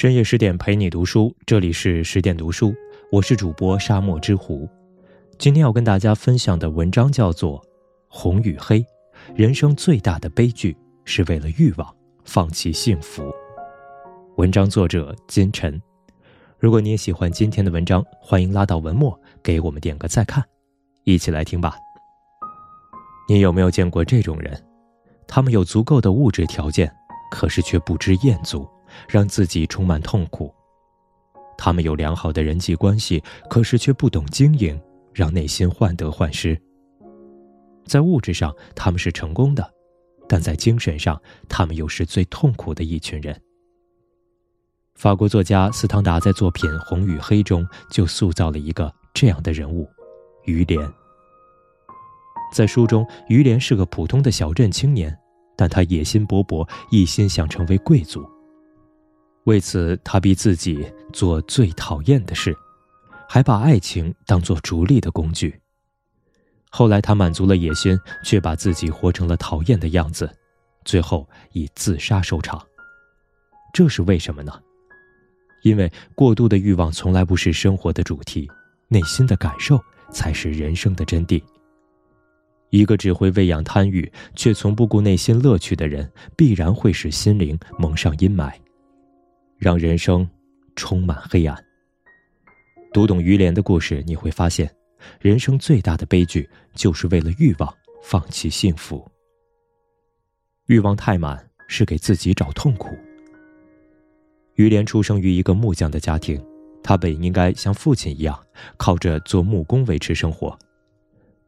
深夜十点陪你读书，这里是十点读书，我是主播沙漠之狐。今天要跟大家分享的文章叫做《红与黑》，人生最大的悲剧是为了欲望放弃幸福。文章作者金晨。如果你也喜欢今天的文章，欢迎拉到文末给我们点个再看，一起来听吧。你有没有见过这种人？他们有足够的物质条件，可是却不知厌足。让自己充满痛苦。他们有良好的人际关系，可是却不懂经营，让内心患得患失。在物质上，他们是成功的，但在精神上，他们又是最痛苦的一群人。法国作家斯汤达在作品《红与黑》中就塑造了一个这样的人物——于连。在书中，于连是个普通的小镇青年，但他野心勃勃，一心想成为贵族。为此，他逼自己做最讨厌的事，还把爱情当作逐利的工具。后来，他满足了野心，却把自己活成了讨厌的样子，最后以自杀收场。这是为什么呢？因为过度的欲望从来不是生活的主题，内心的感受才是人生的真谛。一个只会喂养贪欲，却从不顾内心乐趣的人，必然会使心灵蒙上阴霾。让人生充满黑暗。读懂于连的故事，你会发现，人生最大的悲剧就是为了欲望放弃幸福。欲望太满是给自己找痛苦。于连出生于一个木匠的家庭，他本应该像父亲一样，靠着做木工维持生活，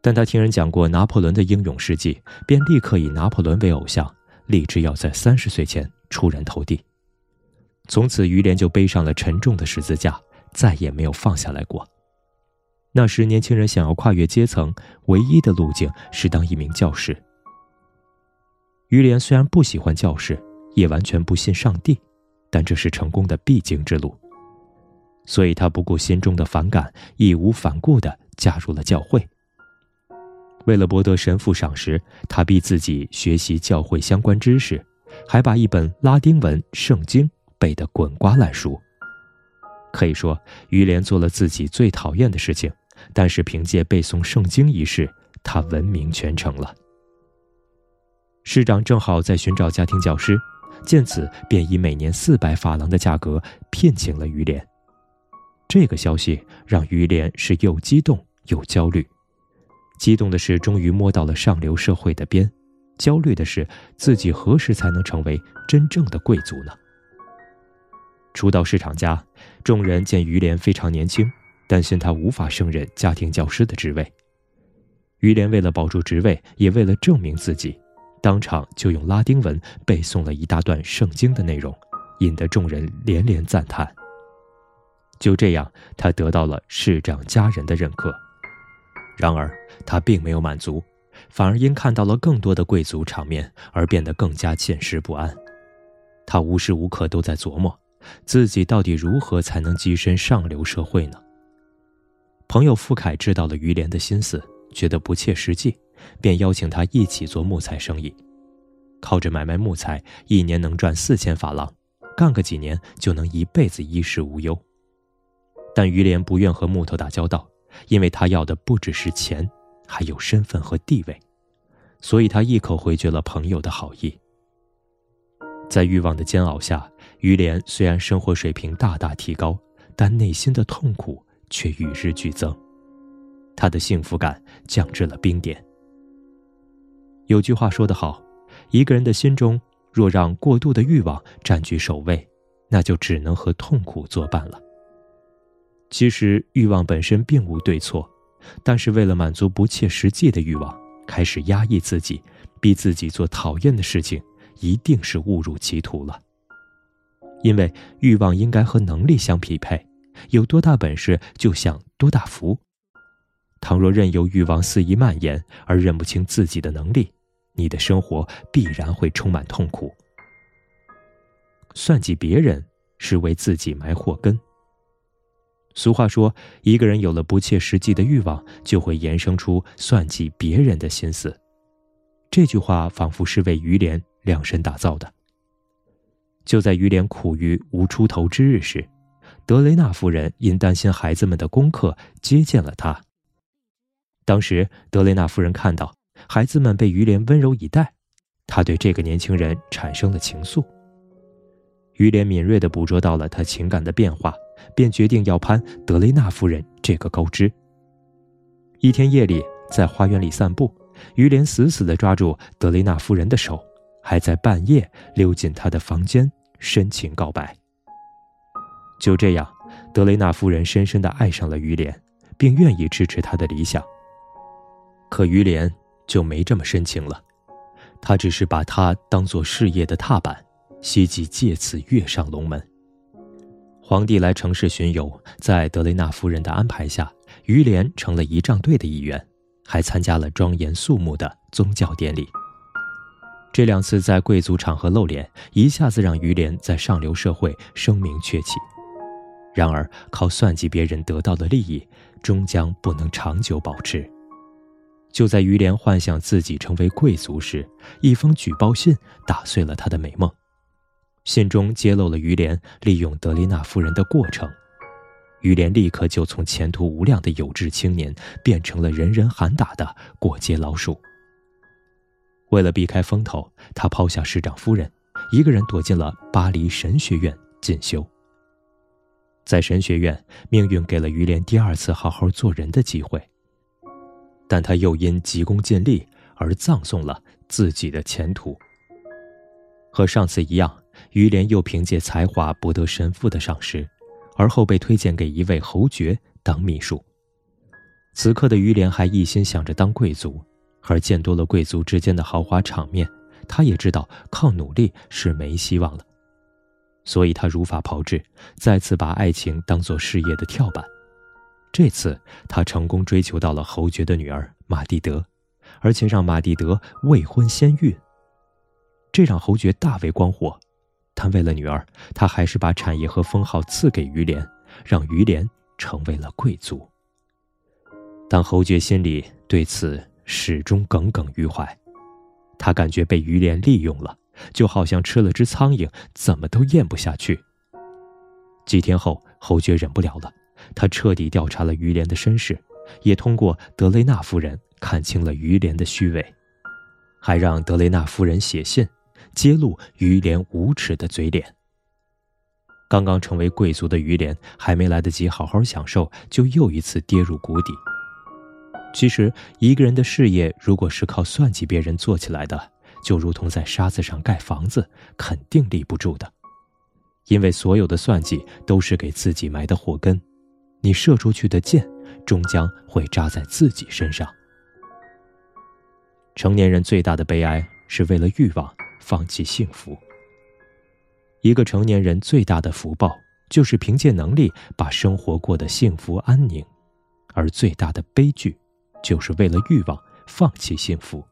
但他听人讲过拿破仑的英勇事迹，便立刻以拿破仑为偶像，立志要在三十岁前出人头地。从此，于连就背上了沉重的十字架，再也没有放下来过。那时，年轻人想要跨越阶层，唯一的路径是当一名教师。于连虽然不喜欢教师，也完全不信上帝，但这是成功的必经之路。所以他不顾心中的反感，义无反顾地加入了教会。为了博得神父赏识，他逼自己学习教会相关知识，还把一本拉丁文圣经。背得滚瓜烂熟。可以说，于连做了自己最讨厌的事情，但是凭借背诵圣经一事，他闻名全城了。市长正好在寻找家庭教师，见此便以每年四百法郎的价格聘请了于连。这个消息让于连是又激动又焦虑。激动的是终于摸到了上流社会的边，焦虑的是自己何时才能成为真正的贵族呢？初到市场家，众人见于连非常年轻，担心他无法胜任家庭教师的职位。于连为了保住职位，也为了证明自己，当场就用拉丁文背诵了一大段圣经的内容，引得众人连连赞叹。就这样，他得到了市长家人的认可。然而，他并没有满足，反而因看到了更多的贵族场面而变得更加寝食不安。他无时无刻都在琢磨。自己到底如何才能跻身上流社会呢？朋友傅凯知道了于连的心思，觉得不切实际，便邀请他一起做木材生意。靠着买卖木材，一年能赚四千法郎，干个几年就能一辈子衣食无忧。但于连不愿和木头打交道，因为他要的不只是钱，还有身份和地位，所以他一口回绝了朋友的好意。在欲望的煎熬下。于连虽然生活水平大大提高，但内心的痛苦却与日俱增，他的幸福感降至了冰点。有句话说得好，一个人的心中若让过度的欲望占据首位，那就只能和痛苦作伴了。其实欲望本身并无对错，但是为了满足不切实际的欲望，开始压抑自己，逼自己做讨厌的事情，一定是误入歧途了。因为欲望应该和能力相匹配，有多大本事就享多大福。倘若任由欲望肆意蔓延而认不清自己的能力，你的生活必然会充满痛苦。算计别人是为自己埋祸根。俗话说，一个人有了不切实际的欲望，就会衍生出算计别人的心思。这句话仿佛是为于连量身打造的。就在于连苦于无出头之日时，德雷纳夫人因担心孩子们的功课，接见了他。当时，德雷纳夫人看到孩子们被于连温柔以待，她对这个年轻人产生了情愫。于连敏锐地捕捉到了他情感的变化，便决定要攀德雷纳夫人这个高枝。一天夜里，在花园里散步，于连死死地抓住德雷纳夫人的手，还在半夜溜进她的房间，深情告白。就这样，德雷纳夫人深深地爱上了于连，并愿意支持他的理想。可于连就没这么深情了，他只是把他当做事业的踏板。希冀借此跃上龙门。皇帝来城市巡游，在德雷纳夫人的安排下，于连成了仪仗队的一员，还参加了庄严肃穆的宗教典礼。这两次在贵族场合露脸，一下子让于连在上流社会声名鹊起。然而，靠算计别人得到的利益，终将不能长久保持。就在于连幻想自己成为贵族时，一封举报信打碎了他的美梦。信中揭露了于连利用德丽娜夫人的过程，于连立刻就从前途无量的有志青年变成了人人喊打的过街老鼠。为了避开风头，他抛下市长夫人，一个人躲进了巴黎神学院进修。在神学院，命运给了于连第二次好好做人的机会，但他又因急功近利而葬送了自己的前途。和上次一样。于连又凭借才华博得神父的赏识，而后被推荐给一位侯爵当秘书。此刻的于连还一心想着当贵族，而见多了贵族之间的豪华场面，他也知道靠努力是没希望了。所以他如法炮制，再次把爱情当作事业的跳板。这次他成功追求到了侯爵的女儿玛蒂德，而且让玛蒂德未婚先孕，这让侯爵大为光火。但为了女儿，他还是把产业和封号赐给于连，让于连成为了贵族。但侯爵心里对此始终耿耿于怀，他感觉被于连利用了，就好像吃了只苍蝇，怎么都咽不下去。几天后，侯爵忍不了了，他彻底调查了于连的身世，也通过德雷纳夫人看清了于连的虚伪，还让德雷纳夫人写信。揭露于连无耻的嘴脸。刚刚成为贵族的于连还没来得及好好享受，就又一次跌入谷底。其实，一个人的事业如果是靠算计别人做起来的，就如同在沙子上盖房子，肯定立不住的。因为所有的算计都是给自己埋的祸根，你射出去的箭，终将会扎在自己身上。成年人最大的悲哀，是为了欲望。放弃幸福。一个成年人最大的福报，就是凭借能力把生活过得幸福安宁；而最大的悲剧，就是为了欲望放弃幸福。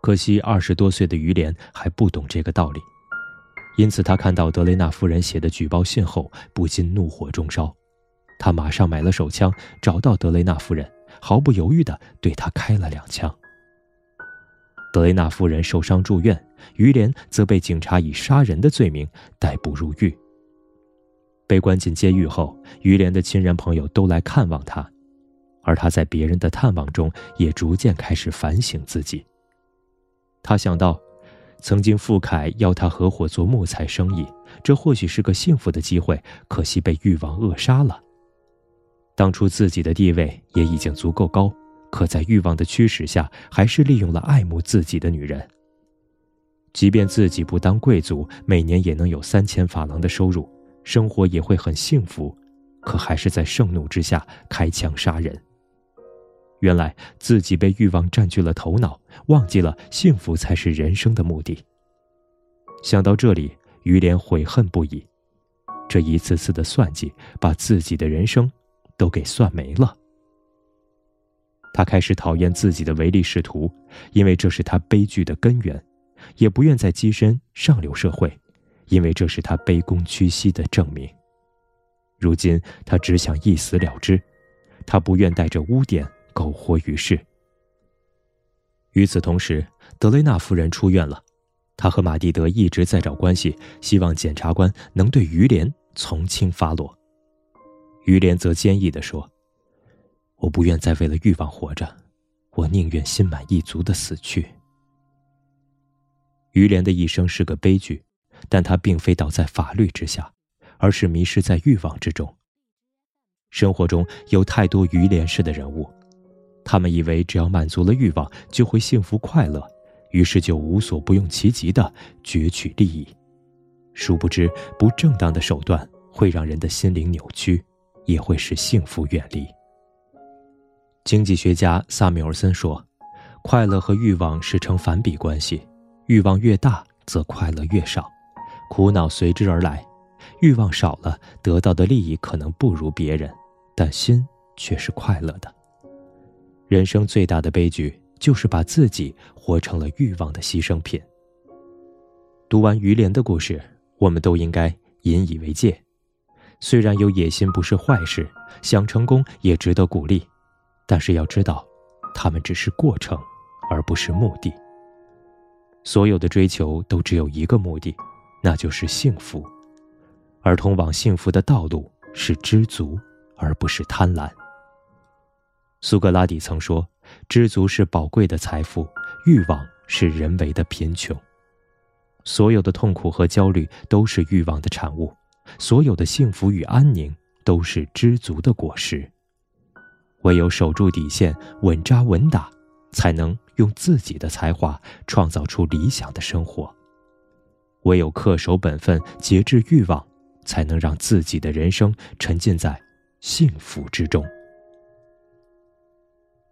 可惜二十多岁的于连还不懂这个道理，因此他看到德雷纳夫人写的举报信后，不禁怒火中烧。他马上买了手枪，找到德雷纳夫人，毫不犹豫地对她开了两枪。德雷纳夫人受伤住院，于连则被警察以杀人的罪名逮捕入狱。被关进监狱后，于连的亲人朋友都来看望他，而他在别人的探望中也逐渐开始反省自己。他想到，曾经傅凯邀他合伙做木材生意，这或许是个幸福的机会，可惜被欲望扼杀了。当初自己的地位也已经足够高。可在欲望的驱使下，还是利用了爱慕自己的女人。即便自己不当贵族，每年也能有三千法郎的收入，生活也会很幸福，可还是在盛怒之下开枪杀人。原来自己被欲望占据了头脑，忘记了幸福才是人生的目的。想到这里，于连悔恨不已。这一次次的算计，把自己的人生都给算没了。他开始讨厌自己的唯利是图，因为这是他悲剧的根源；也不愿再跻身上流社会，因为这是他卑躬屈膝的证明。如今他只想一死了之，他不愿带着污点苟活于世。与此同时，德雷纳夫人出院了，他和马蒂德一直在找关系，希望检察官能对于连从轻发落。于连则坚毅地说：“我不愿再为了欲望活着，我宁愿心满意足的死去。”于连的一生是个悲剧，但他并非倒在法律之下，而是迷失在欲望之中。生活中有太多于连式的人物，他们以为只要满足了欲望就会幸福快乐。于是就无所不用其极的攫取利益，殊不知不正当的手段会让人的心灵扭曲，也会使幸福远离。经济学家萨缪尔森说：“快乐和欲望是成反比关系，欲望越大，则快乐越少，苦恼随之而来。欲望少了，得到的利益可能不如别人，但心却是快乐的。人生最大的悲剧。”就是把自己活成了欲望的牺牲品。读完于连的故事，我们都应该引以为戒。虽然有野心不是坏事，想成功也值得鼓励，但是要知道，他们只是过程，而不是目的。所有的追求都只有一个目的，那就是幸福。而通往幸福的道路是知足，而不是贪婪。苏格拉底曾说。知足是宝贵的财富，欲望是人为的贫穷。所有的痛苦和焦虑都是欲望的产物，所有的幸福与安宁都是知足的果实。唯有守住底线，稳扎稳打，才能用自己的才华创造出理想的生活。唯有恪守本分，节制欲望，才能让自己的人生沉浸在幸福之中。